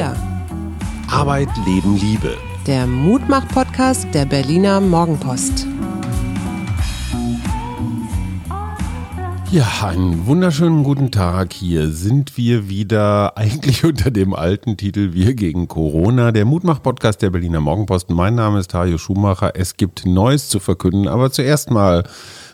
Wir. Arbeit, Leben, Liebe. Der Mutmach-Podcast der Berliner Morgenpost. Ja, einen wunderschönen guten Tag. Hier sind wir wieder eigentlich unter dem alten Titel Wir gegen Corona, der Mutmach-Podcast der Berliner Morgenpost. Mein Name ist Hajo Schumacher. Es gibt Neues zu verkünden, aber zuerst mal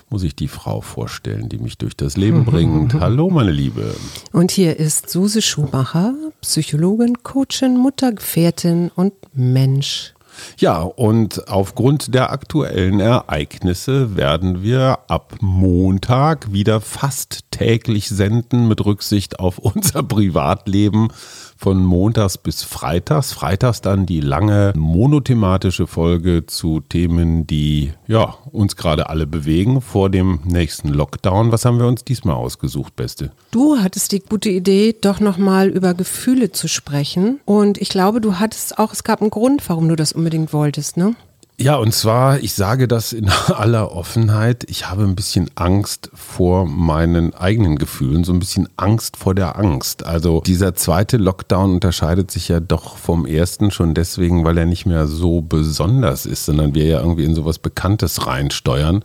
muss ich die Frau vorstellen, die mich durch das Leben bringt. Hallo, meine Liebe. Und hier ist Suse Schumacher, Psychologin, Coachin, Muttergefährtin und Mensch. Ja, und aufgrund der aktuellen Ereignisse werden wir ab Montag wieder fast täglich senden mit Rücksicht auf unser Privatleben von montags bis freitags. Freitags dann die lange monothematische Folge zu Themen, die ja, uns gerade alle bewegen vor dem nächsten Lockdown. Was haben wir uns diesmal ausgesucht, Beste? Du hattest die gute Idee, doch nochmal über Gefühle zu sprechen. Und ich glaube, du hattest auch, es gab einen Grund, warum du das unbedingt wolltest, ne? Ja, und zwar, ich sage das in aller Offenheit, ich habe ein bisschen Angst vor meinen eigenen Gefühlen, so ein bisschen Angst vor der Angst. Also dieser zweite Lockdown unterscheidet sich ja doch vom ersten schon deswegen, weil er nicht mehr so besonders ist, sondern wir ja irgendwie in sowas Bekanntes reinsteuern.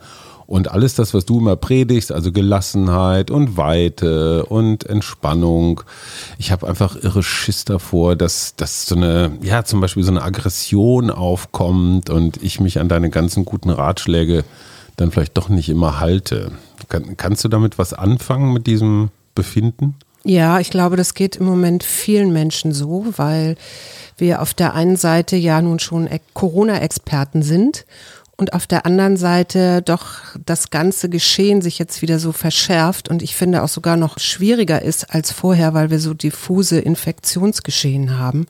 Und alles das, was du immer predigst, also Gelassenheit und Weite und Entspannung. Ich habe einfach irre Schiss davor, dass, dass so eine, ja, zum Beispiel so eine Aggression aufkommt und ich mich an deine ganzen guten Ratschläge dann vielleicht doch nicht immer halte. Kann, kannst du damit was anfangen mit diesem Befinden? Ja, ich glaube, das geht im Moment vielen Menschen so, weil wir auf der einen Seite ja nun schon Corona-Experten sind und auf der anderen Seite doch das ganze Geschehen sich jetzt wieder so verschärft und ich finde auch sogar noch schwieriger ist als vorher, weil wir so diffuse Infektionsgeschehen haben.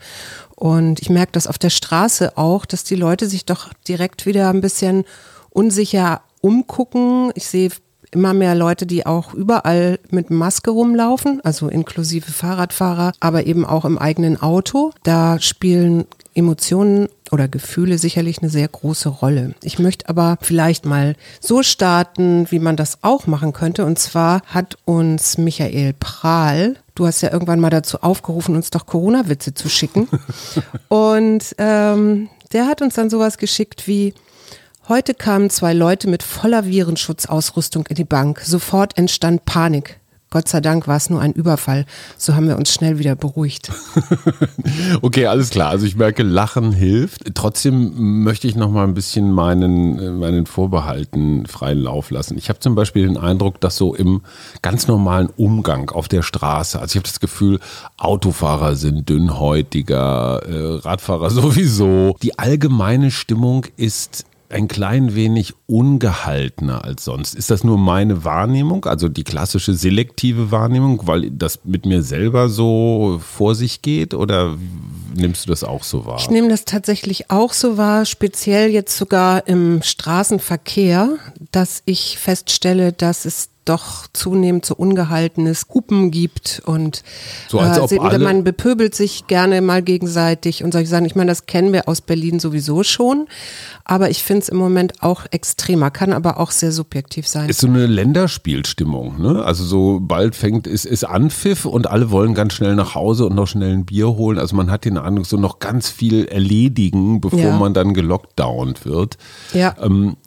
Und ich merke das auf der Straße auch, dass die Leute sich doch direkt wieder ein bisschen unsicher umgucken. Ich sehe immer mehr Leute, die auch überall mit Maske rumlaufen, also inklusive Fahrradfahrer, aber eben auch im eigenen Auto. Da spielen Emotionen oder Gefühle sicherlich eine sehr große Rolle. Ich möchte aber vielleicht mal so starten, wie man das auch machen könnte. Und zwar hat uns Michael Prahl, du hast ja irgendwann mal dazu aufgerufen, uns doch Corona-Witze zu schicken. Und ähm, der hat uns dann sowas geschickt wie, Heute kamen zwei Leute mit voller Virenschutzausrüstung in die Bank. Sofort entstand Panik. Gott sei Dank war es nur ein Überfall. So haben wir uns schnell wieder beruhigt. okay, alles klar. Also ich merke, Lachen hilft. Trotzdem möchte ich noch mal ein bisschen meinen, meinen Vorbehalten freien Lauf lassen. Ich habe zum Beispiel den Eindruck, dass so im ganz normalen Umgang auf der Straße, also ich habe das Gefühl, Autofahrer sind dünnhäutiger, äh, Radfahrer sowieso. Die allgemeine Stimmung ist ein klein wenig ungehaltener als sonst. Ist das nur meine Wahrnehmung, also die klassische selektive Wahrnehmung, weil das mit mir selber so vor sich geht oder nimmst du das auch so wahr? Ich nehme das tatsächlich auch so wahr, speziell jetzt sogar im Straßenverkehr, dass ich feststelle, dass es doch zunehmend so ungehaltenes Hupen gibt und so, als äh, man bepöbelt sich gerne mal gegenseitig und solche Sachen. Ich meine, das kennen wir aus Berlin sowieso schon, aber ich finde es im Moment auch extremer, kann aber auch sehr subjektiv sein. Ist so eine Länderspielstimmung, ne? Also so bald fängt ist ist Anpfiff und alle wollen ganz schnell nach Hause und noch schnell ein Bier holen. Also man hat den Eindruck, so noch ganz viel erledigen, bevor ja. man dann gelockdownt wird. Ja. Ähm,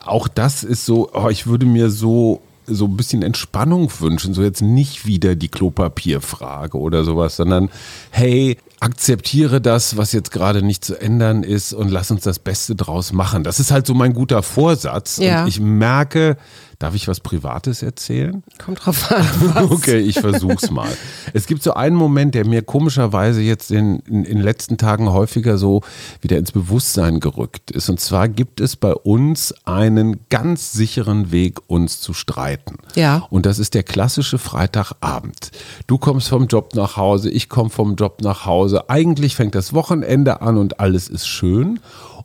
auch das ist so, oh, ich würde mir so so ein bisschen Entspannung wünschen. So jetzt nicht wieder die Klopapierfrage oder sowas, sondern hey, akzeptiere das, was jetzt gerade nicht zu ändern ist und lass uns das Beste draus machen. Das ist halt so mein guter Vorsatz. Ja. Und ich merke, Darf ich was Privates erzählen? Kommt drauf an. Was? Okay, ich versuch's mal. Es gibt so einen Moment, der mir komischerweise jetzt in, in, in den letzten Tagen häufiger so wieder ins Bewusstsein gerückt ist. Und zwar gibt es bei uns einen ganz sicheren Weg, uns zu streiten. Ja. Und das ist der klassische Freitagabend. Du kommst vom Job nach Hause, ich komme vom Job nach Hause. Eigentlich fängt das Wochenende an und alles ist schön.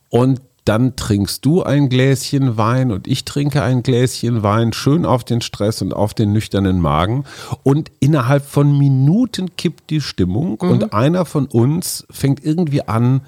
Und dann trinkst du ein Gläschen Wein und ich trinke ein Gläschen Wein, schön auf den Stress und auf den nüchternen Magen. Und innerhalb von Minuten kippt die Stimmung mhm. und einer von uns fängt irgendwie an,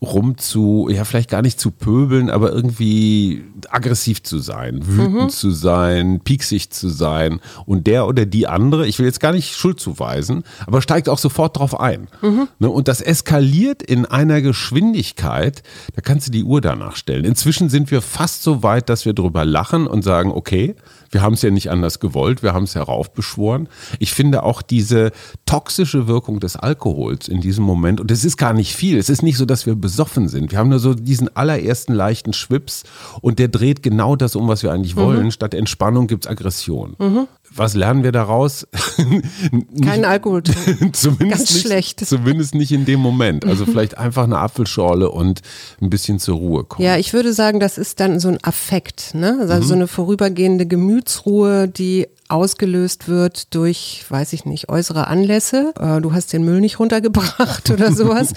rum zu, ja, vielleicht gar nicht zu pöbeln, aber irgendwie aggressiv zu sein, wütend mhm. zu sein, pieksig zu sein. Und der oder die andere, ich will jetzt gar nicht Schuld zuweisen, aber steigt auch sofort drauf ein. Mhm. Ne, und das eskaliert in einer Geschwindigkeit, da kannst du die Uhr danach stellen. Inzwischen sind wir fast so weit, dass wir drüber lachen und sagen, okay, wir haben es ja nicht anders gewollt, wir haben es heraufbeschworen. Ich finde auch diese toxische Wirkung des Alkohols in diesem Moment, und es ist gar nicht viel, es ist nicht so, dass wir besoffen sind. Wir haben nur so diesen allerersten leichten Schwips und der dreht genau das um, was wir eigentlich mhm. wollen. Statt Entspannung gibt es Aggression. Mhm. Was lernen wir daraus? Kein Alkohol. zumindest Ganz nicht, schlecht. Zumindest nicht in dem Moment. Also vielleicht einfach eine Apfelschorle und ein bisschen zur Ruhe kommen. Ja, ich würde sagen, das ist dann so ein Affekt, ne? Also mhm. so eine vorübergehende Gemütsruhe, die ausgelöst wird durch, weiß ich nicht, äußere Anlässe. Äh, du hast den Müll nicht runtergebracht oder sowas.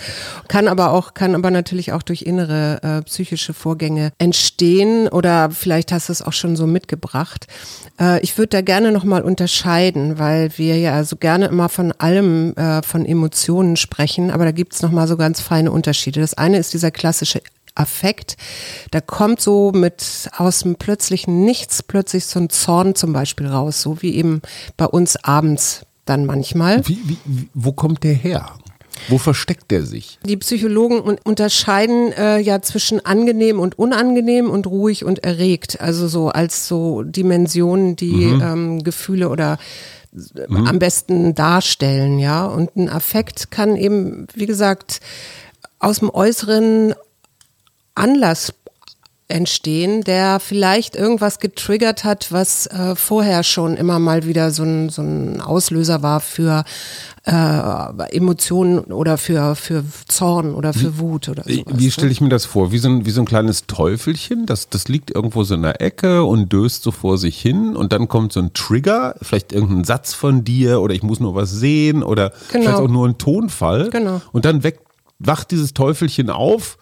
kann aber auch, kann aber natürlich auch durch innere äh, psychische Vorgänge entstehen oder vielleicht hast du es auch schon so mitgebracht. Äh, ich würde da gerne nochmal unterscheiden, weil wir ja so gerne immer von allem, äh, von Emotionen sprechen, aber da gibt es nochmal so ganz feine Unterschiede. Das eine ist dieser klassische Affekt. Da kommt so mit aus dem plötzlichen Nichts plötzlich so ein Zorn zum Beispiel raus, so wie eben bei uns abends dann manchmal. Wie, wie, wo kommt der her? Wo versteckt der sich? Die Psychologen unterscheiden äh, ja zwischen angenehm und unangenehm und ruhig und erregt. Also so als so Dimensionen, die mhm. ähm, Gefühle oder mhm. am besten darstellen, ja. Und ein Affekt kann eben, wie gesagt, aus dem Äußeren Anlass entstehen, der vielleicht irgendwas getriggert hat, was äh, vorher schon immer mal wieder so ein, so ein Auslöser war für äh, Emotionen oder für, für Zorn oder für Wut oder sowas. Wie ne? stelle ich mir das vor? Wie so, ein, wie so ein kleines Teufelchen, das, das liegt irgendwo so in der Ecke und döst so vor sich hin und dann kommt so ein Trigger, vielleicht irgendein Satz von dir oder ich muss nur was sehen oder genau. vielleicht auch nur ein Tonfall. Genau. Und dann weg, wacht dieses Teufelchen auf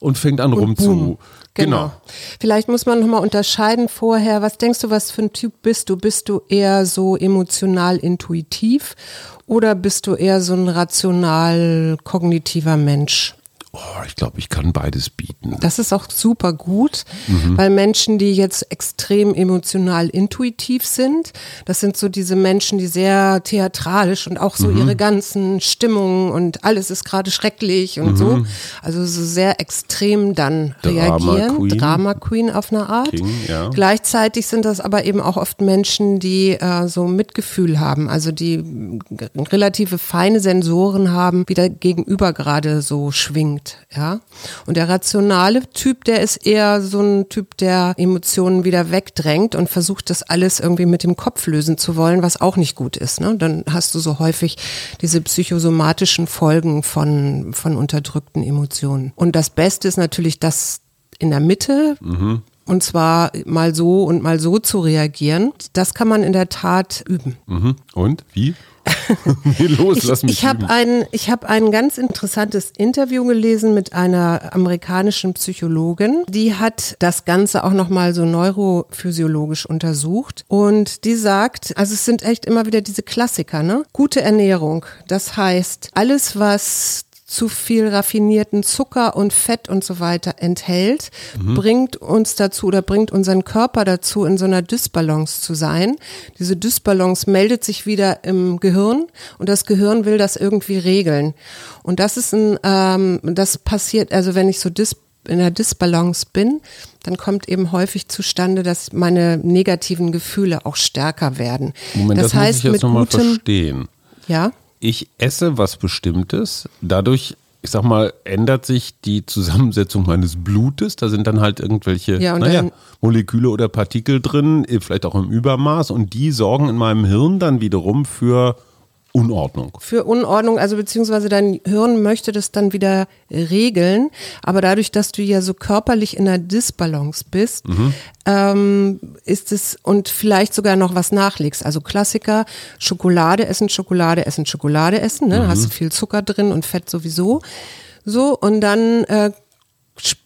und fängt an rum zu. Genau. genau. Vielleicht muss man nochmal unterscheiden vorher, was denkst du, was für ein Typ bist du? Bist du eher so emotional intuitiv oder bist du eher so ein rational kognitiver Mensch? Oh, ich glaube, ich kann beides bieten. Das ist auch super gut, mhm. weil Menschen, die jetzt extrem emotional intuitiv sind, das sind so diese Menschen, die sehr theatralisch und auch so mhm. ihre ganzen Stimmungen und alles ist gerade schrecklich und mhm. so, also so sehr extrem dann Drama reagieren. Queen. Drama Queen auf eine Art. King, ja. Gleichzeitig sind das aber eben auch oft Menschen, die äh, so Mitgefühl haben, also die relative feine Sensoren haben, wie der Gegenüber gerade so schwingt denkt, ja. Und der rationale Typ, der ist eher so ein Typ, der Emotionen wieder wegdrängt und versucht, das alles irgendwie mit dem Kopf lösen zu wollen, was auch nicht gut ist. Ne? Dann hast du so häufig diese psychosomatischen Folgen von, von unterdrückten Emotionen. Und das Beste ist natürlich das in der Mitte, mhm. Und zwar mal so und mal so zu reagieren. Das kann man in der Tat üben. Mhm. Und wie? Los, lass mich. Ich, ich habe ein, ich hab ein ganz interessantes Interview gelesen mit einer amerikanischen Psychologin. Die hat das Ganze auch nochmal so neurophysiologisch untersucht. Und die sagt, also es sind echt immer wieder diese Klassiker, ne? Gute Ernährung. Das heißt, alles, was zu viel raffinierten Zucker und Fett und so weiter enthält, mhm. bringt uns dazu oder bringt unseren Körper dazu, in so einer Dysbalance zu sein. Diese Dysbalance meldet sich wieder im Gehirn und das Gehirn will das irgendwie regeln. Und das ist ein, ähm, das passiert, also wenn ich so dis in der Disbalance bin, dann kommt eben häufig zustande, dass meine negativen Gefühle auch stärker werden. Moment, das, das heißt, muss ich jetzt nochmal verstehen. Ja ich esse was Bestimmtes, dadurch ich sag mal, ändert sich die Zusammensetzung meines Blutes. Da sind dann halt irgendwelche ja, naja, Moleküle oder Partikel drin, vielleicht auch im Übermaß. Und die sorgen in meinem Hirn dann wiederum für Unordnung. Für Unordnung, also beziehungsweise dein Hirn möchte das dann wieder regeln, aber dadurch, dass du ja so körperlich in einer Disbalance bist, mhm. ähm, ist es und vielleicht sogar noch was nachlegst. Also Klassiker, Schokolade essen, Schokolade essen, Schokolade essen, ne? Mhm. hast du viel Zucker drin und Fett sowieso. So, und dann äh,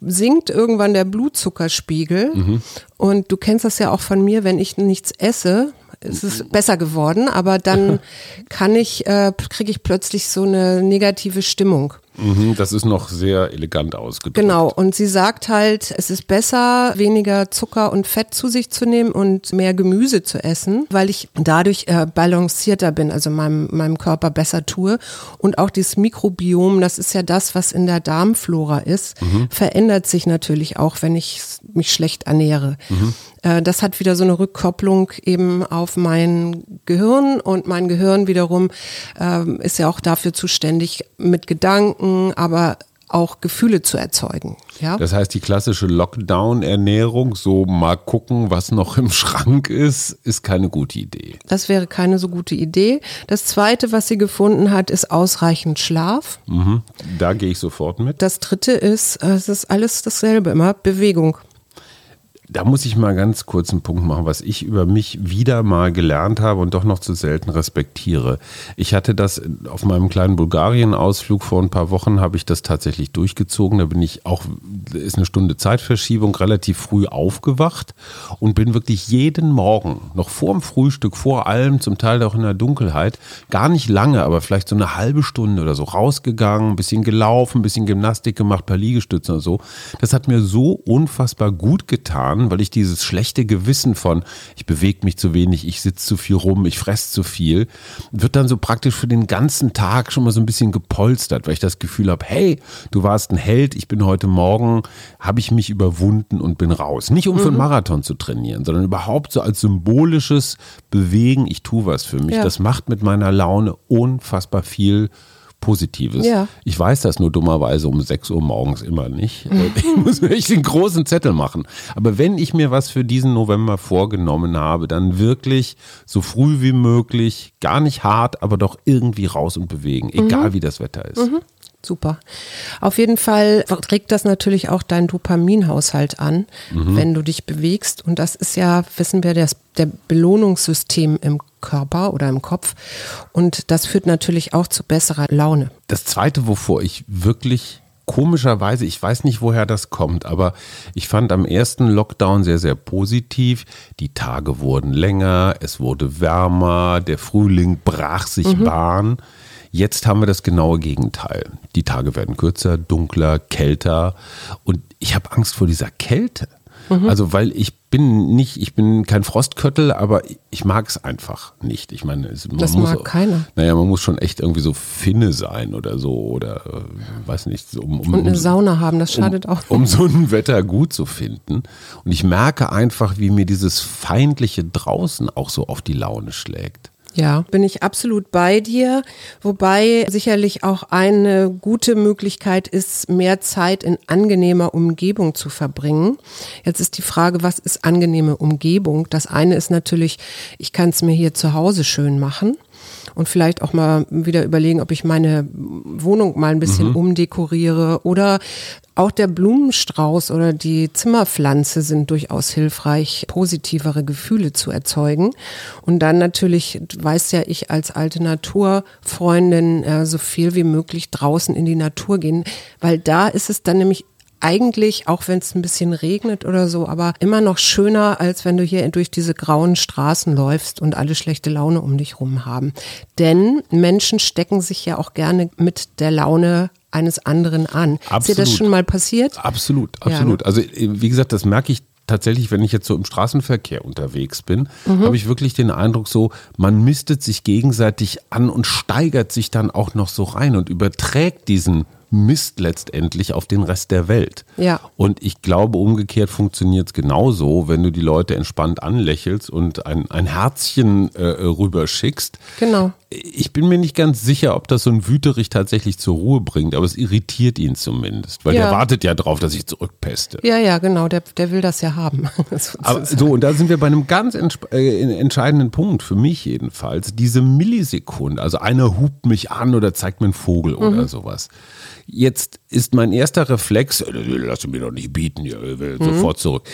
sinkt irgendwann der Blutzuckerspiegel. Mhm. Und du kennst das ja auch von mir, wenn ich nichts esse, es ist besser geworden, aber dann kann ich, äh, kriege ich plötzlich so eine negative Stimmung. Mhm, das ist noch sehr elegant ausgedrückt. Genau, und sie sagt halt, es ist besser, weniger Zucker und Fett zu sich zu nehmen und mehr Gemüse zu essen, weil ich dadurch äh, balancierter bin, also meinem, meinem Körper besser tue. Und auch dieses Mikrobiom, das ist ja das, was in der Darmflora ist, mhm. verändert sich natürlich auch, wenn ich mich schlecht ernähre. Mhm. Äh, das hat wieder so eine Rückkopplung eben auf mein Gehirn und mein Gehirn wiederum ähm, ist ja auch dafür zuständig, mit Gedanken, aber auch Gefühle zu erzeugen. Ja? Das heißt, die klassische Lockdown-Ernährung, so mal gucken, was noch im Schrank ist, ist keine gute Idee. Das wäre keine so gute Idee. Das Zweite, was sie gefunden hat, ist ausreichend Schlaf. Mhm. Da gehe ich sofort mit. Das Dritte ist, es ist alles dasselbe, immer Bewegung. Da muss ich mal ganz kurz einen Punkt machen, was ich über mich wieder mal gelernt habe und doch noch zu selten respektiere. Ich hatte das auf meinem kleinen Bulgarien-Ausflug vor ein paar Wochen, habe ich das tatsächlich durchgezogen. Da bin ich auch, ist eine Stunde Zeitverschiebung, relativ früh aufgewacht und bin wirklich jeden Morgen, noch vor dem Frühstück, vor allem, zum Teil auch in der Dunkelheit, gar nicht lange, aber vielleicht so eine halbe Stunde oder so rausgegangen, ein bisschen gelaufen, ein bisschen Gymnastik gemacht, ein paar Liegestützen oder so. Das hat mir so unfassbar gut getan an, weil ich dieses schlechte Gewissen von, ich bewege mich zu wenig, ich sitze zu viel rum, ich fresse zu viel, wird dann so praktisch für den ganzen Tag schon mal so ein bisschen gepolstert, weil ich das Gefühl habe, hey, du warst ein Held, ich bin heute Morgen, habe ich mich überwunden und bin raus. Nicht um mhm. für einen mhm. Marathon zu trainieren, sondern überhaupt so als symbolisches Bewegen, ich tue was für mich. Ja. Das macht mit meiner Laune unfassbar viel Positives. Ja. Ich weiß das nur dummerweise um 6 Uhr morgens immer nicht. Ich muss mir echt den großen Zettel machen. Aber wenn ich mir was für diesen November vorgenommen habe, dann wirklich so früh wie möglich, gar nicht hart, aber doch irgendwie raus und bewegen, egal mhm. wie das Wetter ist. Mhm. Super. Auf jeden Fall trägt das natürlich auch deinen Dopaminhaushalt an, mhm. wenn du dich bewegst. Und das ist ja, wissen wir, das, der Belohnungssystem im Körper oder im Kopf. Und das führt natürlich auch zu besserer Laune. Das Zweite, wovor ich wirklich komischerweise, ich weiß nicht, woher das kommt, aber ich fand am ersten Lockdown sehr, sehr positiv. Die Tage wurden länger, es wurde wärmer, der Frühling brach sich mhm. Bahn. Jetzt haben wir das genaue Gegenteil. Die Tage werden kürzer, dunkler, kälter und ich habe Angst vor dieser Kälte. Mhm. Also weil ich bin nicht, ich bin kein Frostköttel, aber ich mag es einfach nicht. Ich meine, es, man das muss, mag keiner. Naja, man muss schon echt irgendwie so Finne sein oder so oder äh, weiß nicht. Um, um, Und eine Sauna haben, das schadet um, auch. Um so ein Wetter gut zu finden. Und ich merke einfach, wie mir dieses feindliche draußen auch so auf die Laune schlägt. Ja, bin ich absolut bei dir. Wobei sicherlich auch eine gute Möglichkeit ist, mehr Zeit in angenehmer Umgebung zu verbringen. Jetzt ist die Frage, was ist angenehme Umgebung? Das eine ist natürlich, ich kann es mir hier zu Hause schön machen und vielleicht auch mal wieder überlegen, ob ich meine Wohnung mal ein bisschen mhm. umdekoriere oder auch der Blumenstrauß oder die Zimmerpflanze sind durchaus hilfreich, positivere Gefühle zu erzeugen. Und dann natürlich, weiß ja ich als alte Naturfreundin, äh, so viel wie möglich draußen in die Natur gehen, weil da ist es dann nämlich eigentlich, auch wenn es ein bisschen regnet oder so, aber immer noch schöner, als wenn du hier durch diese grauen Straßen läufst und alle schlechte Laune um dich rum haben. Denn Menschen stecken sich ja auch gerne mit der Laune eines anderen an. Absolut. Ist dir das schon mal passiert? Absolut, absolut. Ja. Also wie gesagt, das merke ich tatsächlich, wenn ich jetzt so im Straßenverkehr unterwegs bin, mhm. habe ich wirklich den Eindruck so, man mistet sich gegenseitig an und steigert sich dann auch noch so rein und überträgt diesen Mist letztendlich auf den Rest der Welt. Ja. Und ich glaube, umgekehrt funktioniert es genauso, wenn du die Leute entspannt anlächelst und ein, ein Herzchen äh, rüberschickst. Genau. Ich bin mir nicht ganz sicher, ob das so ein Wüterich tatsächlich zur Ruhe bringt, aber es irritiert ihn zumindest, weil ja. der wartet ja drauf, dass ich zurückpeste. Ja, ja, genau, der, der will das ja haben. aber, so, und da sind wir bei einem ganz äh, entscheidenden Punkt, für mich jedenfalls, diese Millisekunde, also einer hupt mich an oder zeigt mir einen Vogel mhm. oder sowas. Jetzt ist mein erster Reflex, äh, lass mich doch nicht bieten, ich will mhm. sofort zurück.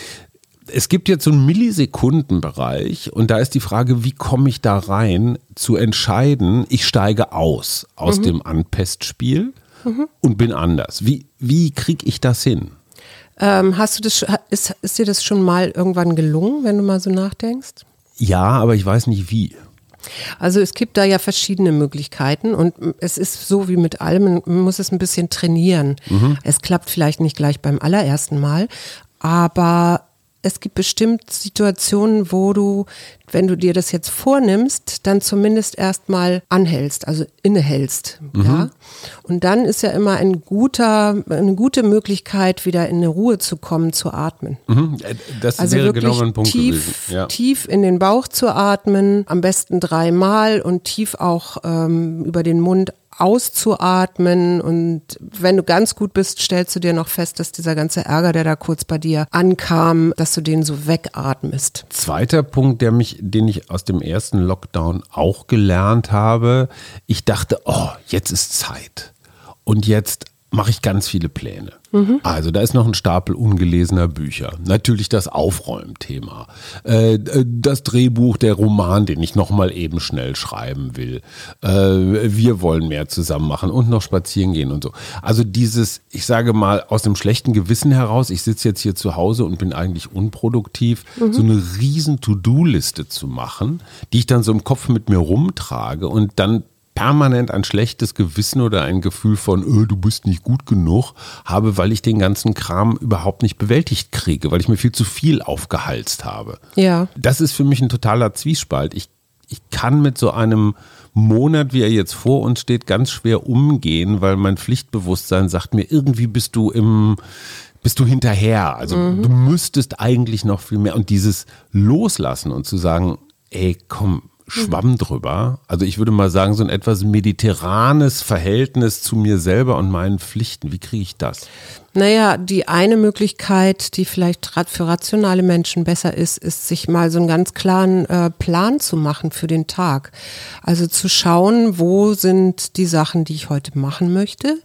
Es gibt jetzt so einen Millisekundenbereich und da ist die Frage, wie komme ich da rein, zu entscheiden, ich steige aus aus mhm. dem Anpestspiel mhm. und bin anders. Wie, wie kriege ich das hin? Ähm, hast du das, ist, ist dir das schon mal irgendwann gelungen, wenn du mal so nachdenkst? Ja, aber ich weiß nicht wie. Also es gibt da ja verschiedene Möglichkeiten und es ist so wie mit allem, man muss es ein bisschen trainieren. Mhm. Es klappt vielleicht nicht gleich beim allerersten Mal, aber es gibt bestimmt Situationen, wo du, wenn du dir das jetzt vornimmst, dann zumindest erstmal anhältst, also innehältst. Mhm. Ja? Und dann ist ja immer ein guter, eine gute Möglichkeit, wieder in eine Ruhe zu kommen, zu atmen. Mhm. Äh, das also wäre genau mein Punkt tief, gewesen. Ja. Tief in den Bauch zu atmen, am besten dreimal und tief auch ähm, über den Mund auszuatmen und wenn du ganz gut bist, stellst du dir noch fest, dass dieser ganze Ärger, der da kurz bei dir ankam, dass du den so wegatmest. Zweiter Punkt, der mich, den ich aus dem ersten Lockdown auch gelernt habe, ich dachte, oh, jetzt ist Zeit. Und jetzt mache ich ganz viele Pläne. Mhm. Also da ist noch ein Stapel ungelesener Bücher. Natürlich das Aufräumthema. Äh, das Drehbuch, der Roman, den ich nochmal eben schnell schreiben will. Äh, wir wollen mehr zusammen machen und noch spazieren gehen und so. Also dieses, ich sage mal, aus dem schlechten Gewissen heraus, ich sitze jetzt hier zu Hause und bin eigentlich unproduktiv, mhm. so eine riesen To-Do-Liste zu machen, die ich dann so im Kopf mit mir rumtrage und dann permanent ein schlechtes Gewissen oder ein Gefühl von, öh, du bist nicht gut genug habe, weil ich den ganzen Kram überhaupt nicht bewältigt kriege, weil ich mir viel zu viel aufgehalst habe. Ja. Das ist für mich ein totaler Zwiespalt. Ich, ich kann mit so einem Monat, wie er jetzt vor uns steht, ganz schwer umgehen, weil mein Pflichtbewusstsein sagt mir, irgendwie bist du im, bist du hinterher. Also mhm. du müsstest eigentlich noch viel mehr. Und dieses Loslassen und zu sagen, ey, komm, Schwamm drüber. Also ich würde mal sagen, so ein etwas mediterranes Verhältnis zu mir selber und meinen Pflichten. Wie kriege ich das? Naja, die eine Möglichkeit, die vielleicht für rationale Menschen besser ist, ist, sich mal so einen ganz klaren äh, Plan zu machen für den Tag. Also zu schauen, wo sind die Sachen, die ich heute machen möchte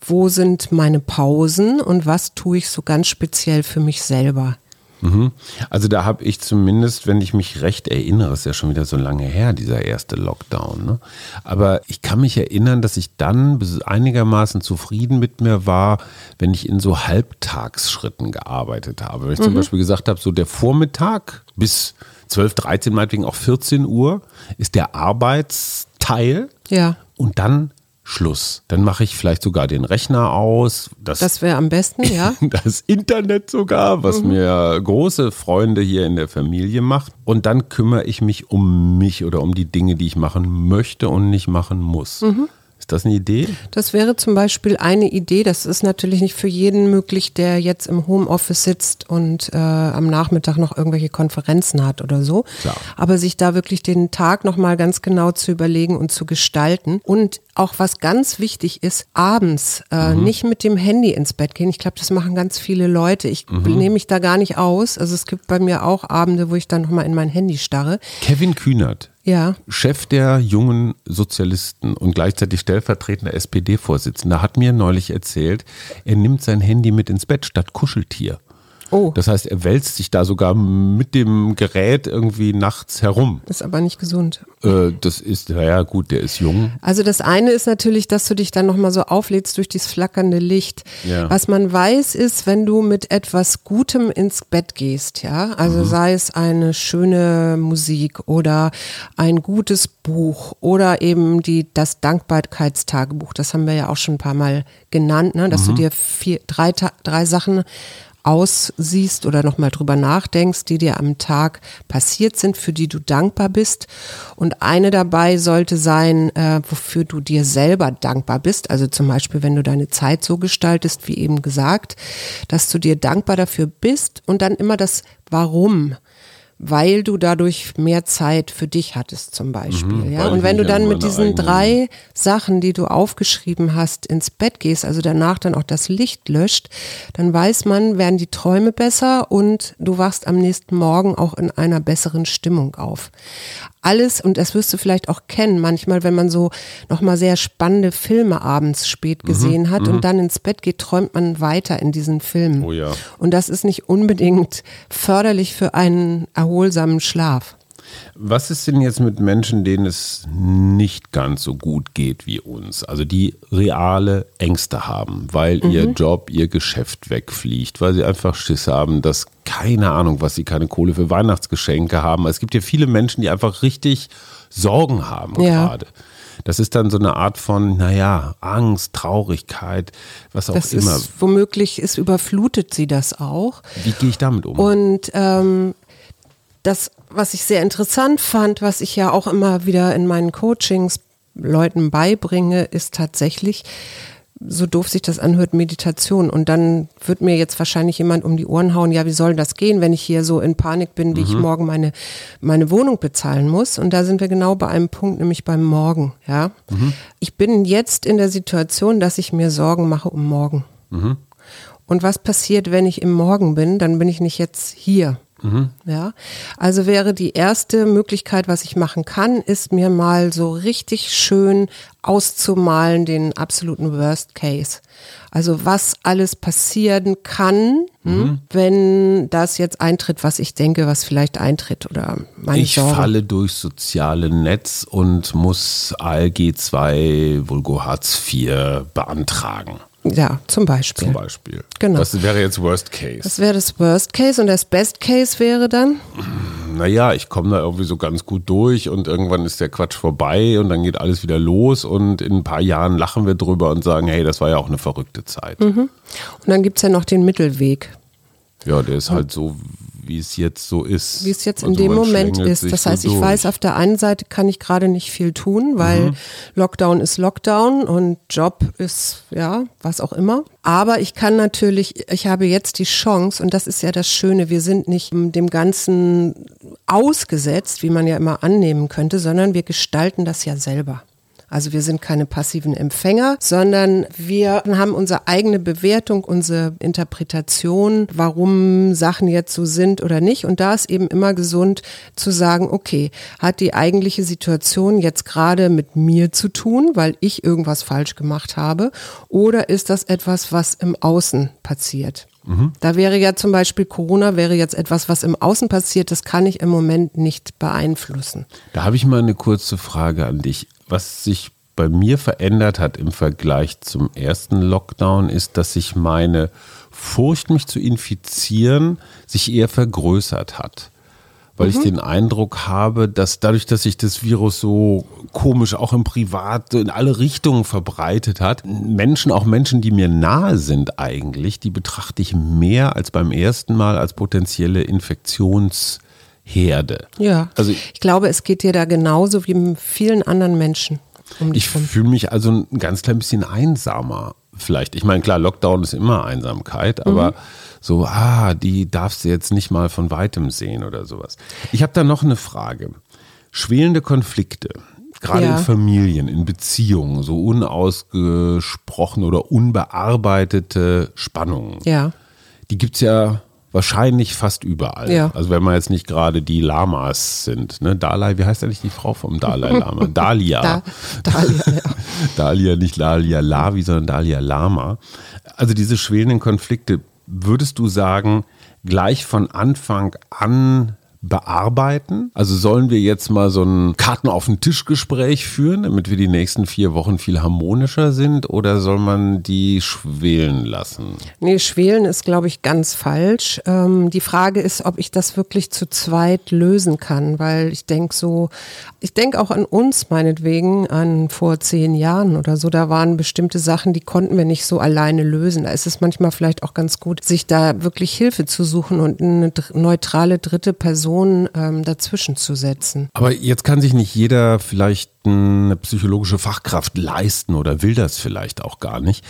wo sind meine Pausen und was tue ich so ganz speziell für mich selber. Mhm. Also da habe ich zumindest, wenn ich mich recht erinnere, ist ja schon wieder so lange her, dieser erste Lockdown. Ne? Aber ich kann mich erinnern, dass ich dann einigermaßen zufrieden mit mir war, wenn ich in so Halbtagsschritten gearbeitet habe. Wenn ich mhm. zum Beispiel gesagt habe, so der Vormittag bis 12, 13, meinetwegen auch 14 Uhr ist der Arbeitsteil. Ja. Und dann Schluss. Dann mache ich vielleicht sogar den Rechner aus. Das, das wäre am besten, ja. Das Internet sogar, was mhm. mir große Freunde hier in der Familie macht. Und dann kümmere ich mich um mich oder um die Dinge, die ich machen möchte und nicht machen muss. Mhm. Ist das eine Idee? Das wäre zum Beispiel eine Idee. Das ist natürlich nicht für jeden möglich, der jetzt im Homeoffice sitzt und äh, am Nachmittag noch irgendwelche Konferenzen hat oder so. Klar. Aber sich da wirklich den Tag nochmal ganz genau zu überlegen und zu gestalten. Und auch was ganz wichtig ist, abends äh, mhm. nicht mit dem Handy ins Bett gehen. Ich glaube, das machen ganz viele Leute. Ich mhm. nehme mich da gar nicht aus. Also es gibt bei mir auch Abende, wo ich dann nochmal in mein Handy starre. Kevin Kühnert ja. Chef der jungen Sozialisten und gleichzeitig stellvertretender SPD-Vorsitzender, hat mir neulich erzählt, er nimmt sein Handy mit ins Bett statt Kuscheltier. Oh. Das heißt, er wälzt sich da sogar mit dem Gerät irgendwie nachts herum. ist aber nicht gesund. Äh, das ist, naja, gut, der ist jung. Also das eine ist natürlich, dass du dich dann nochmal so auflädst durch dieses flackernde Licht. Ja. Was man weiß, ist, wenn du mit etwas Gutem ins Bett gehst, ja, also mhm. sei es eine schöne Musik oder ein gutes Buch oder eben die, das Dankbarkeitstagebuch, das haben wir ja auch schon ein paar Mal genannt, ne, dass mhm. du dir vier, drei, drei Sachen aussiehst oder nochmal drüber nachdenkst, die dir am Tag passiert sind, für die du dankbar bist. Und eine dabei sollte sein, äh, wofür du dir selber dankbar bist. Also zum Beispiel, wenn du deine Zeit so gestaltest, wie eben gesagt, dass du dir dankbar dafür bist und dann immer das Warum weil du dadurch mehr Zeit für dich hattest zum Beispiel. Mhm, ja? Und wenn du dann mit diesen drei Sachen, die du aufgeschrieben hast, ins Bett gehst, also danach dann auch das Licht löscht, dann weiß man, werden die Träume besser und du wachst am nächsten Morgen auch in einer besseren Stimmung auf alles, und das wirst du vielleicht auch kennen, manchmal, wenn man so nochmal sehr spannende Filme abends spät mhm, gesehen mhm, hat und dann ins Bett geht, träumt man weiter in diesen Filmen. Oh ja. Und das ist nicht unbedingt förderlich für einen erholsamen Schlaf. Was ist denn jetzt mit Menschen, denen es nicht ganz so gut geht wie uns? Also die reale Ängste haben, weil mhm. ihr Job, ihr Geschäft wegfliegt, weil sie einfach Schiss haben, dass keine Ahnung, was sie keine Kohle für Weihnachtsgeschenke haben. Es gibt ja viele Menschen, die einfach richtig Sorgen haben ja. gerade. Das ist dann so eine Art von, naja, Angst, Traurigkeit, was auch das immer. Ist, womöglich ist überflutet sie das auch. Wie gehe ich damit um? Und ähm, das, was ich sehr interessant fand, was ich ja auch immer wieder in meinen Coachings Leuten beibringe, ist tatsächlich, so doof sich das anhört, Meditation. Und dann wird mir jetzt wahrscheinlich jemand um die Ohren hauen, ja, wie soll das gehen, wenn ich hier so in Panik bin, wie mhm. ich morgen meine, meine Wohnung bezahlen muss. Und da sind wir genau bei einem Punkt, nämlich beim Morgen, ja. Mhm. Ich bin jetzt in der Situation, dass ich mir Sorgen mache um morgen. Mhm. Und was passiert, wenn ich im Morgen bin? Dann bin ich nicht jetzt hier. Mhm. Ja, also wäre die erste Möglichkeit, was ich machen kann, ist mir mal so richtig schön auszumalen den absoluten Worst Case. Also was alles passieren kann, hm, mhm. wenn das jetzt eintritt, was ich denke, was vielleicht eintritt oder meine Ich Sorgen. falle durch soziale Netz und muss ALG 2 Vulgo Hartz IV beantragen. Ja, zum Beispiel. Zum Beispiel. Genau. Das wäre jetzt Worst Case. Das wäre das Worst Case und das Best Case wäre dann? Naja, ich komme da irgendwie so ganz gut durch und irgendwann ist der Quatsch vorbei und dann geht alles wieder los und in ein paar Jahren lachen wir drüber und sagen, hey, das war ja auch eine verrückte Zeit. Mhm. Und dann gibt es ja noch den Mittelweg. Ja, der ist halt so wie es jetzt so ist. Wie es jetzt also in dem Moment ist. Das heißt, so ich weiß, auf der einen Seite kann ich gerade nicht viel tun, weil mhm. Lockdown ist Lockdown und Job ist, ja, was auch immer. Aber ich kann natürlich, ich habe jetzt die Chance, und das ist ja das Schöne, wir sind nicht dem Ganzen ausgesetzt, wie man ja immer annehmen könnte, sondern wir gestalten das ja selber. Also wir sind keine passiven Empfänger, sondern wir haben unsere eigene Bewertung, unsere Interpretation, warum Sachen jetzt so sind oder nicht. Und da ist eben immer gesund zu sagen, okay, hat die eigentliche Situation jetzt gerade mit mir zu tun, weil ich irgendwas falsch gemacht habe? Oder ist das etwas, was im Außen passiert? Mhm. Da wäre ja zum Beispiel Corona wäre jetzt etwas, was im Außen passiert, das kann ich im Moment nicht beeinflussen. Da habe ich mal eine kurze Frage an dich was sich bei mir verändert hat im Vergleich zum ersten Lockdown, ist, dass sich meine Furcht, mich zu infizieren, sich eher vergrößert hat. Weil mhm. ich den Eindruck habe, dass dadurch, dass sich das Virus so komisch auch im Privat in alle Richtungen verbreitet hat, Menschen, auch Menschen, die mir nahe sind eigentlich, die betrachte ich mehr als beim ersten Mal als potenzielle Infektions- Herde. Ja. Also ich glaube, es geht dir da genauso wie vielen anderen Menschen. Um ich fühle mich also ein ganz klein bisschen einsamer. Vielleicht. Ich meine, klar, Lockdown ist immer Einsamkeit, aber mhm. so, ah, die darfst du jetzt nicht mal von weitem sehen oder sowas. Ich habe da noch eine Frage. Schwelende Konflikte, gerade ja. in Familien, in Beziehungen, so unausgesprochen oder unbearbeitete Spannungen. Ja. Die gibt es ja Wahrscheinlich fast überall. Ja. Also wenn man jetzt nicht gerade die Lamas sind. Ne? Dalai, wie heißt eigentlich die Frau vom Dalai Lama? Dalia. Da, Dalia, ja. Dalia, nicht Dalia Lavi, sondern Dalia Lama. Also diese schwelenden Konflikte, würdest du sagen, gleich von Anfang an bearbeiten? Also sollen wir jetzt mal so ein Karten auf den Tisch Gespräch führen, damit wir die nächsten vier Wochen viel harmonischer sind oder soll man die schwelen lassen? Nee, schwelen ist, glaube ich, ganz falsch. Ähm, die Frage ist, ob ich das wirklich zu zweit lösen kann, weil ich denke so, ich denke auch an uns meinetwegen, an vor zehn Jahren oder so, da waren bestimmte Sachen, die konnten wir nicht so alleine lösen. Da ist es manchmal vielleicht auch ganz gut, sich da wirklich Hilfe zu suchen und eine neutrale dritte Person Person ähm, dazwischen zu setzen. Aber jetzt kann sich nicht jeder vielleicht eine psychologische Fachkraft leisten oder will das vielleicht auch gar nicht.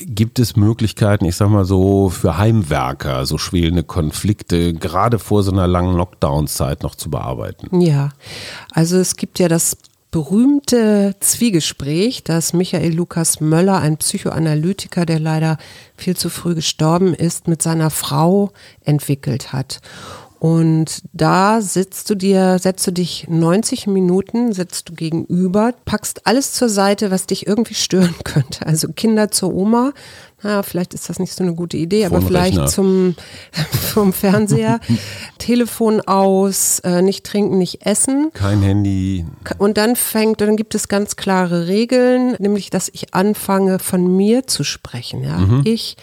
Gibt es Möglichkeiten, ich sag mal so, für Heimwerker so schwelende Konflikte gerade vor so einer langen Lockdown-Zeit noch zu bearbeiten? Ja, also es gibt ja das berühmte Zwiegespräch, das Michael Lukas Möller, ein Psychoanalytiker, der leider viel zu früh gestorben ist, mit seiner Frau entwickelt hat. Und da sitzt du dir, setzt du dich 90 Minuten, setzt du gegenüber, packst alles zur Seite, was dich irgendwie stören könnte. Also Kinder zur Oma, na, vielleicht ist das nicht so eine gute Idee, aber vielleicht zum, vom Fernseher. Telefon aus, äh, nicht trinken, nicht essen. Kein Handy. Und dann fängt, dann gibt es ganz klare Regeln, nämlich, dass ich anfange, von mir zu sprechen. Ja? Mhm. Ich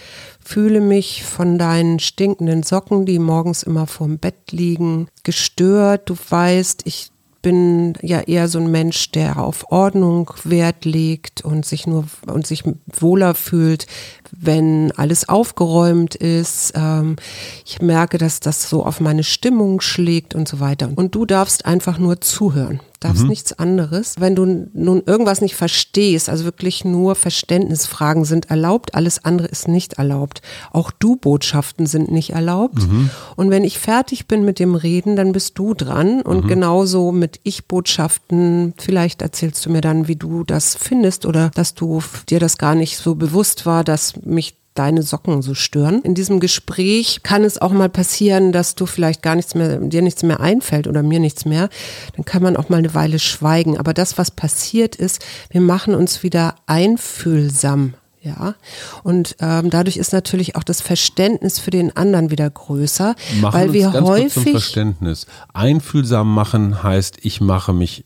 fühle mich von deinen stinkenden Socken, die morgens immer vorm Bett liegen, gestört. Du weißt, ich bin ja eher so ein Mensch, der auf Ordnung Wert legt und sich nur und sich wohler fühlt, wenn alles aufgeräumt ist. Ähm, ich merke, dass das so auf meine Stimmung schlägt und so weiter. Und du darfst einfach nur zuhören darfst mhm. nichts anderes. Wenn du nun irgendwas nicht verstehst, also wirklich nur Verständnisfragen sind erlaubt, alles andere ist nicht erlaubt. Auch Du-Botschaften sind nicht erlaubt. Mhm. Und wenn ich fertig bin mit dem Reden, dann bist du dran. Und mhm. genauso mit Ich-Botschaften, vielleicht erzählst du mir dann, wie du das findest oder dass du dir das gar nicht so bewusst war, dass mich deine Socken so stören. In diesem Gespräch kann es auch mal passieren, dass du vielleicht gar nichts mehr, dir nichts mehr einfällt oder mir nichts mehr. Dann kann man auch mal eine Weile schweigen. Aber das, was passiert ist, wir machen uns wieder einfühlsam. Ja, und ähm, dadurch ist natürlich auch das Verständnis für den anderen wieder größer, machen weil wir häufig zum Verständnis einfühlsam machen heißt, ich mache mich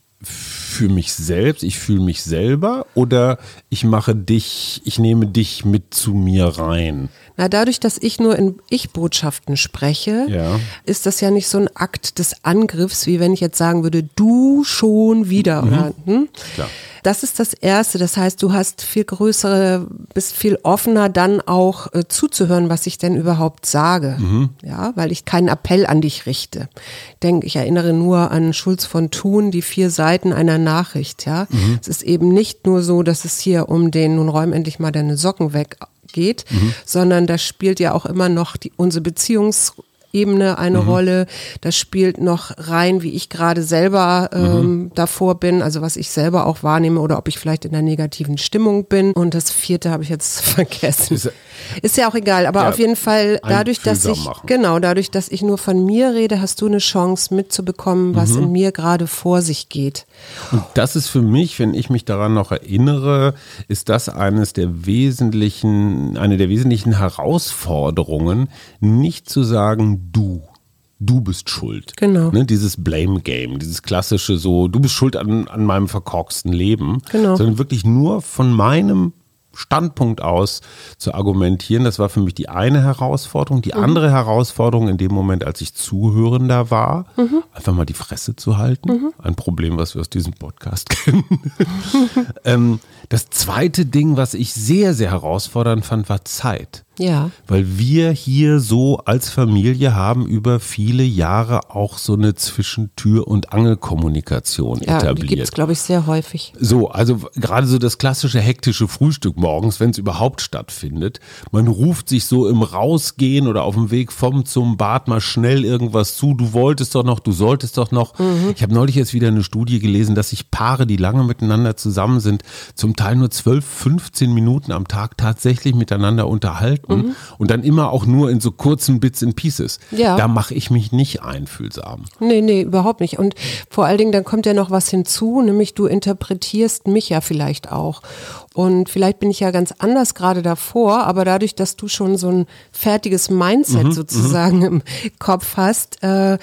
für mich selbst, ich fühle mich selber oder ich mache dich, ich nehme dich mit zu mir rein? Na, dadurch, dass ich nur in Ich-Botschaften spreche, ja. ist das ja nicht so ein Akt des Angriffs, wie wenn ich jetzt sagen würde, du schon wieder. Mhm. Oder, hm? Das ist das Erste. Das heißt, du hast viel größere, bist viel offener, dann auch äh, zuzuhören, was ich denn überhaupt sage. Mhm. Ja, weil ich keinen Appell an dich richte. Ich denke, ich erinnere nur an Schulz von Thun, die vier Seiten einer Nachricht. Ja, mhm. es ist eben nicht nur so, dass es hier um den, nun räum endlich mal deine Socken weg geht, mhm. sondern da spielt ja auch immer noch die, unsere Beziehungs Ebene eine mhm. Rolle. Das spielt noch rein, wie ich gerade selber ähm, mhm. davor bin, also was ich selber auch wahrnehme oder ob ich vielleicht in der negativen Stimmung bin. Und das vierte habe ich jetzt vergessen. Ist, ist ja auch egal, aber ja, auf jeden Fall dadurch, dass ich machen. genau dadurch, dass ich nur von mir rede, hast du eine Chance mitzubekommen, was mhm. in mir gerade vor sich geht. Und das ist für mich, wenn ich mich daran noch erinnere, ist das eines der wesentlichen, eine der wesentlichen Herausforderungen, nicht zu sagen, du du bist schuld. Genau. Ne, dieses Blame Game, dieses klassische so, du bist schuld an, an meinem verkorksten Leben. Genau. Sondern wirklich nur von meinem Standpunkt aus zu argumentieren. Das war für mich die eine Herausforderung. Die mhm. andere Herausforderung in dem Moment, als ich Zuhörender war, mhm. einfach mal die Fresse zu halten. Mhm. Ein Problem, was wir aus diesem Podcast kennen. ähm, das zweite Ding, was ich sehr, sehr herausfordernd fand, war Zeit. Ja. Weil wir hier so als Familie haben über viele Jahre auch so eine Zwischentür- und Angelkommunikation ja, etabliert. Die gibt es, glaube ich, sehr häufig. So, also gerade so das klassische hektische Frühstück morgens, wenn es überhaupt stattfindet. Man ruft sich so im Rausgehen oder auf dem Weg vom zum Bad mal schnell irgendwas zu. Du wolltest doch noch, du solltest doch noch. Mhm. Ich habe neulich jetzt wieder eine Studie gelesen, dass sich Paare, die lange miteinander zusammen sind, zum Teil nur 12, 15 Minuten am Tag tatsächlich miteinander unterhalten mhm. und dann immer auch nur in so kurzen Bits and Pieces. Ja. Da mache ich mich nicht einfühlsam. Nee, nee, überhaupt nicht. Und vor allen Dingen, dann kommt ja noch was hinzu, nämlich du interpretierst mich ja vielleicht auch. Und vielleicht bin ich ja ganz anders gerade davor, aber dadurch, dass du schon so ein fertiges Mindset mhm, mhm. sozusagen im Kopf hast, äh,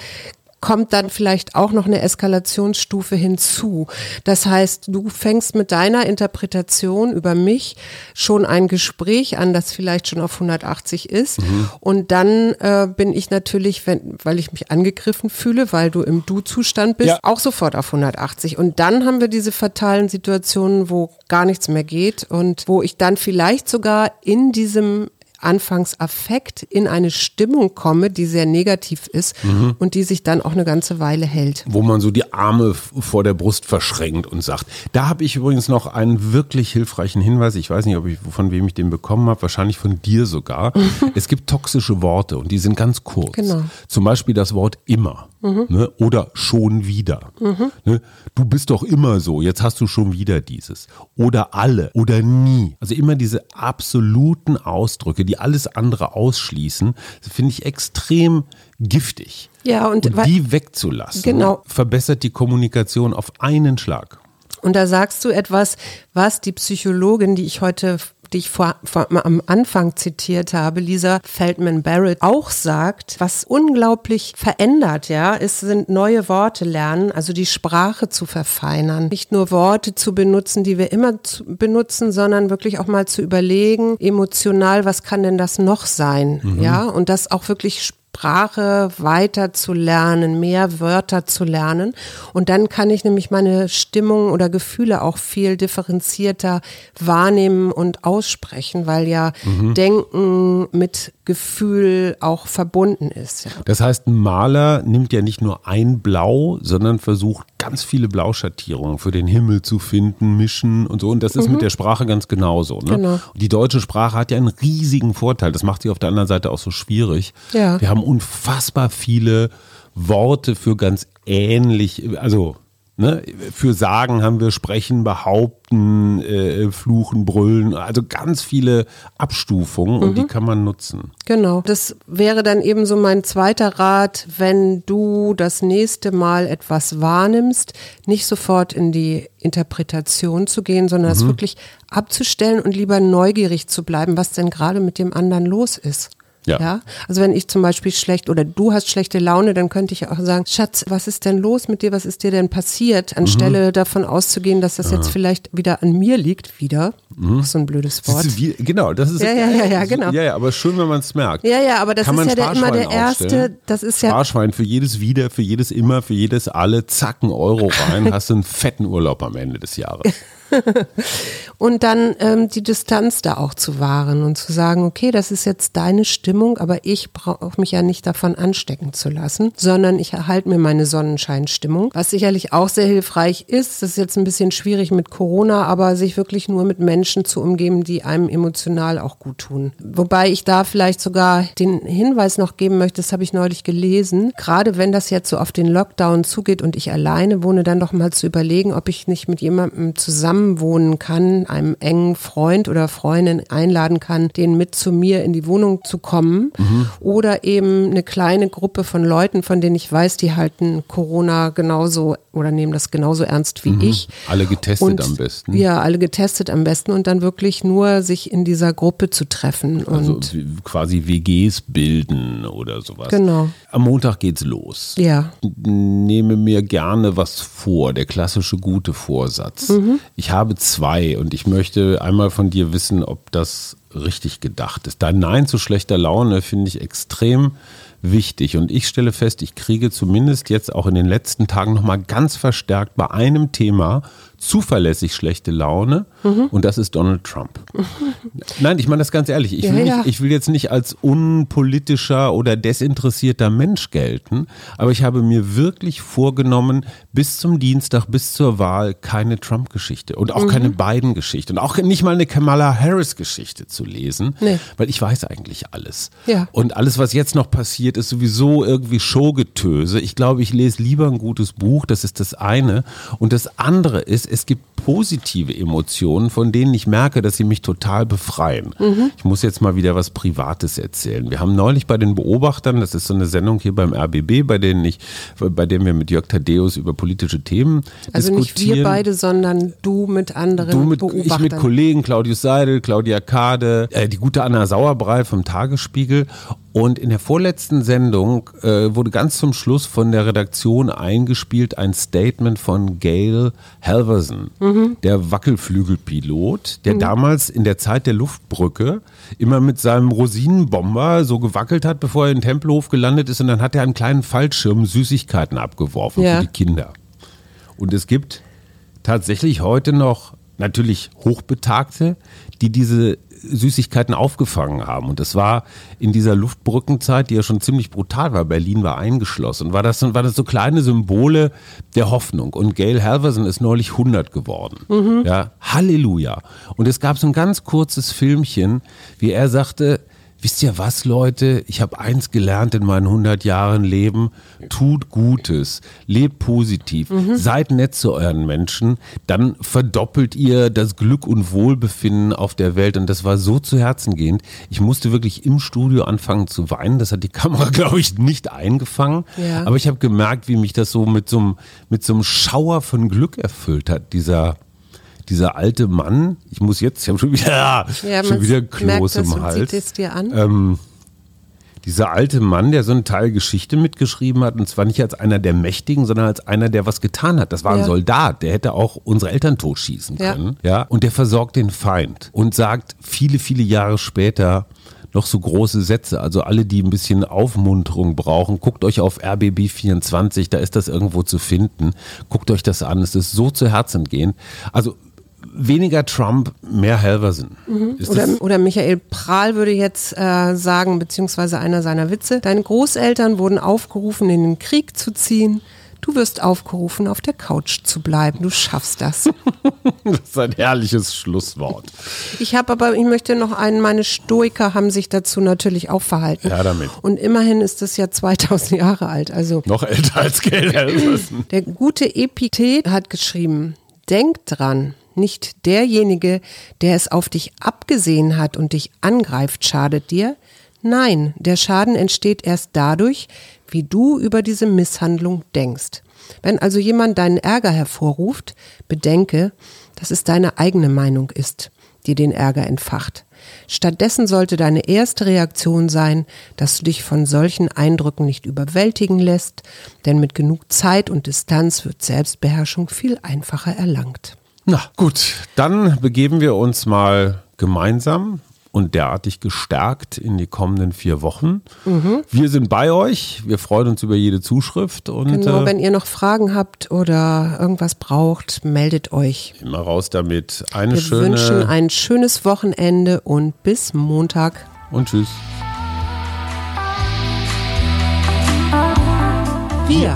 kommt dann vielleicht auch noch eine Eskalationsstufe hinzu. Das heißt, du fängst mit deiner Interpretation über mich schon ein Gespräch an, das vielleicht schon auf 180 ist. Mhm. Und dann äh, bin ich natürlich, wenn, weil ich mich angegriffen fühle, weil du im Du-Zustand bist, ja. auch sofort auf 180. Und dann haben wir diese fatalen Situationen, wo gar nichts mehr geht und wo ich dann vielleicht sogar in diesem anfangs Affekt in eine Stimmung komme, die sehr negativ ist mhm. und die sich dann auch eine ganze Weile hält. Wo man so die Arme vor der Brust verschränkt und sagt. Da habe ich übrigens noch einen wirklich hilfreichen Hinweis. Ich weiß nicht, ob ich von wem ich den bekommen habe, wahrscheinlich von dir sogar. es gibt toxische Worte und die sind ganz kurz. Genau. Zum Beispiel das Wort immer. Mhm. Ne? Oder schon wieder. Mhm. Ne? Du bist doch immer so, jetzt hast du schon wieder dieses. Oder alle oder nie. Also immer diese absoluten Ausdrücke, die alles andere ausschließen, finde ich extrem giftig. Ja, und, und die wegzulassen, genau. verbessert die Kommunikation auf einen Schlag. Und da sagst du etwas, was die Psychologin, die ich heute die ich vor, vor, am Anfang zitiert habe, Lisa Feldman Barrett, auch sagt, was unglaublich verändert, ja, ist, sind neue Worte lernen, also die Sprache zu verfeinern. Nicht nur Worte zu benutzen, die wir immer benutzen, sondern wirklich auch mal zu überlegen, emotional, was kann denn das noch sein? Mhm. Ja, und das auch wirklich Sprache weiter zu lernen, mehr Wörter zu lernen. Und dann kann ich nämlich meine Stimmung oder Gefühle auch viel differenzierter wahrnehmen und aussprechen, weil ja mhm. Denken mit Gefühl auch verbunden ist. Ja. Das heißt, ein Maler nimmt ja nicht nur ein Blau, sondern versucht ganz viele Blauschattierungen für den Himmel zu finden, mischen und so. Und das ist mhm. mit der Sprache ganz genauso. Ne? Genau. Und die deutsche Sprache hat ja einen riesigen Vorteil. Das macht sie auf der anderen Seite auch so schwierig. Ja. Wir haben unfassbar viele Worte für ganz ähnlich, also Ne? Für Sagen haben wir Sprechen, Behaupten, äh, Fluchen, Brüllen, also ganz viele Abstufungen und die mhm. kann man nutzen. Genau, das wäre dann eben so mein zweiter Rat, wenn du das nächste Mal etwas wahrnimmst, nicht sofort in die Interpretation zu gehen, sondern mhm. es wirklich abzustellen und lieber neugierig zu bleiben, was denn gerade mit dem anderen los ist. Ja. ja. Also wenn ich zum Beispiel schlecht oder du hast schlechte Laune, dann könnte ich auch sagen, Schatz, was ist denn los mit dir? Was ist dir denn passiert? Anstelle mhm. davon auszugehen, dass das ja. jetzt vielleicht wieder an mir liegt, wieder. Mhm. So ein blödes Wort. Das wie, genau, das ist ja, ja, ja, ja, genau. Ja, ja, aber schön, wenn man es merkt. Ja, ja, aber das Kann ist ja der, immer der erste, das ist ja. Sparschwein für jedes Wieder, für jedes Immer, für jedes Alle, zack, ein Euro rein, hast du einen fetten Urlaub am Ende des Jahres. und dann ähm, die Distanz da auch zu wahren und zu sagen, okay, das ist jetzt deine Stimmung, aber ich brauche mich ja nicht davon anstecken zu lassen, sondern ich erhalte mir meine Sonnenscheinstimmung. Was sicherlich auch sehr hilfreich ist, das ist jetzt ein bisschen schwierig mit Corona, aber sich wirklich nur mit Menschen zu umgeben, die einem emotional auch gut tun. Wobei ich da vielleicht sogar den Hinweis noch geben möchte, das habe ich neulich gelesen, gerade wenn das jetzt so auf den Lockdown zugeht und ich alleine wohne, dann doch mal zu überlegen, ob ich nicht mit jemandem zusammen zusammenwohnen kann, einem engen Freund oder Freundin einladen kann, den mit zu mir in die Wohnung zu kommen. Mhm. Oder eben eine kleine Gruppe von Leuten, von denen ich weiß, die halten Corona genauso oder nehmen das genauso ernst wie mhm. ich. Alle getestet und, am besten. Ja, alle getestet am besten und dann wirklich nur sich in dieser Gruppe zu treffen. Also und quasi WGs bilden oder sowas. Genau. Am Montag geht's los. Ja. Nehme mir gerne was vor, der klassische gute Vorsatz. Mhm. Ich habe zwei und ich möchte einmal von dir wissen, ob das richtig gedacht ist. Dein Nein zu schlechter Laune finde ich extrem wichtig. Und ich stelle fest, ich kriege zumindest jetzt auch in den letzten Tagen nochmal ganz verstärkt bei einem Thema zuverlässig schlechte Laune mhm. und das ist Donald Trump. Nein, ich meine das ganz ehrlich. Ich, ja, will nicht, ja. ich will jetzt nicht als unpolitischer oder desinteressierter Mensch gelten, aber ich habe mir wirklich vorgenommen, bis zum Dienstag, bis zur Wahl keine Trump-Geschichte und auch mhm. keine Biden-Geschichte und auch nicht mal eine Kamala Harris-Geschichte zu lesen, nee. weil ich weiß eigentlich alles. Ja. Und alles, was jetzt noch passiert, ist sowieso irgendwie Showgetöse. Ich glaube, ich lese lieber ein gutes Buch, das ist das eine. Und das andere ist, es gibt positive Emotionen, von denen ich merke, dass sie mich total befreien. Mhm. Ich muss jetzt mal wieder was Privates erzählen. Wir haben neulich bei den Beobachtern, das ist so eine Sendung hier beim RBB, bei denen ich, bei dem wir mit Jörg Thaddeus über politische Themen also diskutieren. Also nicht wir beide, sondern du mit anderen du mit, Beobachtern. Ich mit Kollegen, Claudius Seidel, Claudia Kade, äh, die gute Anna Sauerbrei vom Tagesspiegel und in der vorletzten Sendung äh, wurde ganz zum Schluss von der Redaktion eingespielt ein Statement von Gail Halverson, mhm. der Wackelflügelpilot, der mhm. damals in der Zeit der Luftbrücke immer mit seinem Rosinenbomber so gewackelt hat, bevor er in den Tempelhof gelandet ist. Und dann hat er einen kleinen Fallschirm Süßigkeiten abgeworfen ja. für die Kinder. Und es gibt tatsächlich heute noch natürlich Hochbetagte, die diese Süßigkeiten aufgefangen haben. Und das war in dieser Luftbrückenzeit, die ja schon ziemlich brutal war, Berlin war eingeschlossen, war das, war das so kleine Symbole der Hoffnung. Und Gail Halverson ist neulich 100 geworden. Mhm. Ja, Halleluja. Und es gab so ein ganz kurzes Filmchen, wie er sagte, wisst ihr was, Leute? Ich habe eins gelernt in meinen 100 Jahren Leben. Tut Gutes, lebt positiv, mhm. seid nett zu euren Menschen, dann verdoppelt ihr das Glück und Wohlbefinden auf der Welt. Und das war so zu Herzen gehend. Ich musste wirklich im Studio anfangen zu weinen. Das hat die Kamera, glaube ich, nicht eingefangen. Ja. Aber ich habe gemerkt, wie mich das so mit so, einem, mit so einem Schauer von Glück erfüllt hat, dieser dieser alte Mann, ich muss jetzt, ich habe schon wieder, ja, schon wieder Kloß merkt im Hals. Sieht es dir an. Ähm, dieser alte Mann, der so einen Teil Geschichte mitgeschrieben hat, und zwar nicht als einer der Mächtigen, sondern als einer, der was getan hat. Das war ein Soldat, der hätte auch unsere Eltern totschießen können. Ja. ja. Und der versorgt den Feind und sagt viele, viele Jahre später, noch so große Sätze. Also alle, die ein bisschen Aufmunterung brauchen, guckt euch auf RBB24, da ist das irgendwo zu finden. Guckt euch das an. Es ist so zu Herzen gehend. Also weniger Trump, mehr Halverson. Mhm. Oder, oder, Michael Prahl würde jetzt äh, sagen, beziehungsweise einer seiner Witze, deine Großeltern wurden aufgerufen, in den Krieg zu ziehen. Du wirst aufgerufen, auf der Couch zu bleiben. Du schaffst das. das ist ein herrliches Schlusswort. Ich habe aber, ich möchte noch einen, meine Stoiker haben sich dazu natürlich auch verhalten. Ja, damit. Und immerhin ist es ja 2000 Jahre alt. Also noch älter als Geld. Der gute Epithet hat geschrieben, denk dran, nicht derjenige, der es auf dich abgesehen hat und dich angreift, schadet dir. Nein, der Schaden entsteht erst dadurch, wie du über diese Misshandlung denkst. Wenn also jemand deinen Ärger hervorruft, bedenke, dass es deine eigene Meinung ist, die den Ärger entfacht. Stattdessen sollte deine erste Reaktion sein, dass du dich von solchen Eindrücken nicht überwältigen lässt, denn mit genug Zeit und Distanz wird Selbstbeherrschung viel einfacher erlangt. Na gut, dann begeben wir uns mal gemeinsam und derartig gestärkt in die kommenden vier Wochen. Mhm. Wir sind bei euch. Wir freuen uns über jede Zuschrift. Und, genau, äh, wenn ihr noch Fragen habt oder irgendwas braucht, meldet euch. Immer raus damit. Eine Wir schöne, wünschen ein schönes Wochenende und bis Montag. Und tschüss. Wir